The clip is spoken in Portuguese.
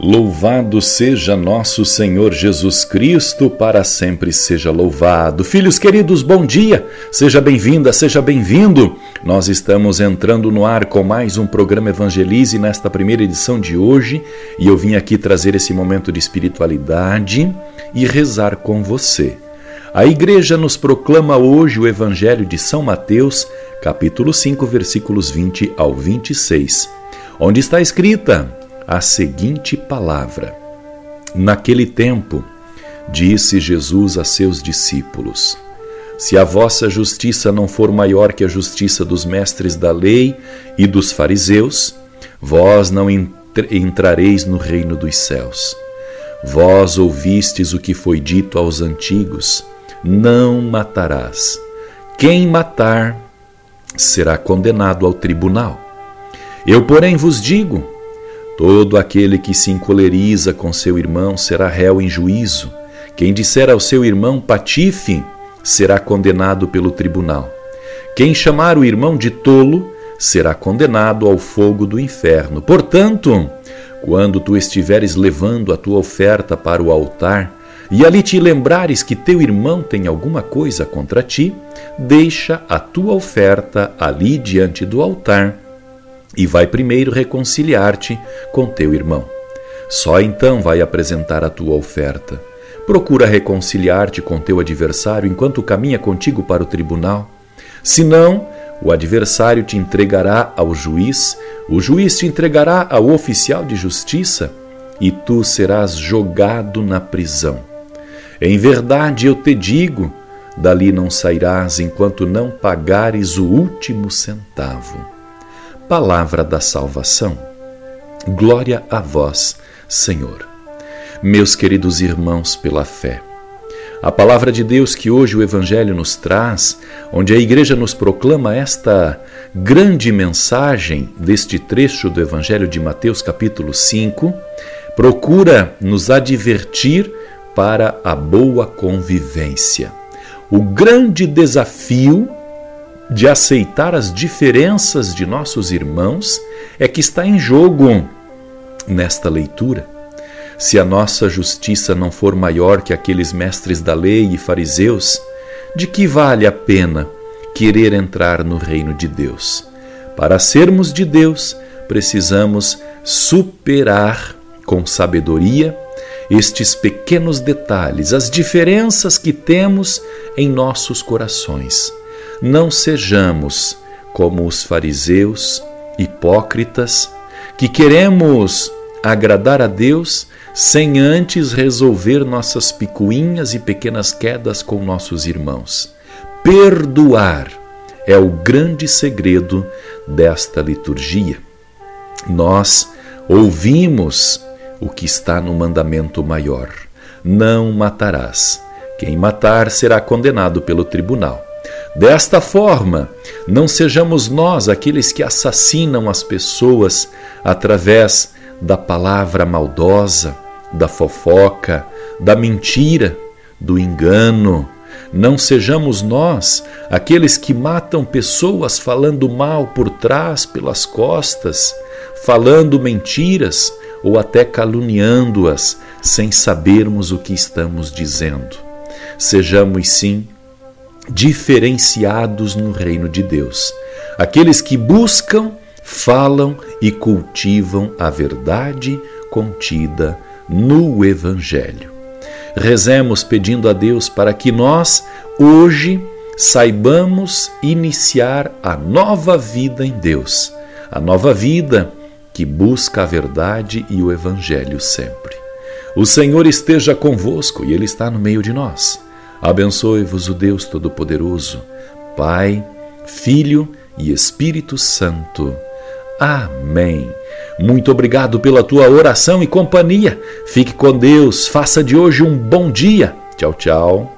Louvado seja nosso Senhor Jesus Cristo, para sempre seja louvado. Filhos queridos, bom dia! Seja bem-vinda, seja bem-vindo. Nós estamos entrando no ar com mais um programa Evangelize nesta primeira edição de hoje e eu vim aqui trazer esse momento de espiritualidade e rezar com você. A igreja nos proclama hoje o Evangelho de São Mateus, capítulo 5, versículos 20 ao 26, onde está escrita a seguinte palavra: Naquele tempo, disse Jesus a seus discípulos: Se a vossa justiça não for maior que a justiça dos mestres da lei e dos fariseus, vós não entrareis no reino dos céus. Vós ouvistes o que foi dito aos antigos: Não matarás. Quem matar será condenado ao tribunal. Eu, porém, vos digo: Todo aquele que se encoleriza com seu irmão será réu em juízo. Quem disser ao seu irmão patife será condenado pelo tribunal. Quem chamar o irmão de tolo será condenado ao fogo do inferno. Portanto, quando tu estiveres levando a tua oferta para o altar, e ali te lembrares que teu irmão tem alguma coisa contra ti, deixa a tua oferta ali diante do altar e vai primeiro reconciliar-te com teu irmão. Só então vai apresentar a tua oferta. Procura reconciliar-te com teu adversário enquanto caminha contigo para o tribunal. Senão, o adversário te entregará ao juiz, o juiz te entregará ao oficial de justiça e tu serás jogado na prisão. Em verdade eu te digo: dali não sairás enquanto não pagares o último centavo. Palavra da salvação. Glória a vós, Senhor. Meus queridos irmãos, pela fé. A palavra de Deus que hoje o Evangelho nos traz, onde a Igreja nos proclama esta grande mensagem deste trecho do Evangelho de Mateus, capítulo 5, procura nos advertir para a boa convivência. O grande desafio de aceitar as diferenças de nossos irmãos é que está em jogo nesta leitura. Se a nossa justiça não for maior que aqueles mestres da lei e fariseus, de que vale a pena querer entrar no reino de Deus? Para sermos de Deus, precisamos superar com sabedoria estes pequenos detalhes, as diferenças que temos em nossos corações não sejamos como os fariseus, hipócritas, que queremos agradar a Deus sem antes resolver nossas picuinhas e pequenas quedas com nossos irmãos. Perdoar é o grande segredo desta liturgia. Nós ouvimos o que está no mandamento maior: não matarás. Quem matar será condenado pelo tribunal. Desta forma, não sejamos nós aqueles que assassinam as pessoas através da palavra maldosa, da fofoca, da mentira, do engano. Não sejamos nós aqueles que matam pessoas falando mal por trás, pelas costas, falando mentiras ou até caluniando-as sem sabermos o que estamos dizendo. Sejamos sim diferenciados no reino de Deus. Aqueles que buscam, falam e cultivam a verdade contida no Evangelho. Rezemos pedindo a Deus para que nós, hoje, saibamos iniciar a nova vida em Deus, a nova vida que busca a verdade e o Evangelho sempre. O Senhor esteja convosco e Ele está no meio de nós. Abençoe-vos o Deus Todo-Poderoso, Pai, Filho e Espírito Santo. Amém. Muito obrigado pela tua oração e companhia. Fique com Deus. Faça de hoje um bom dia. Tchau, tchau.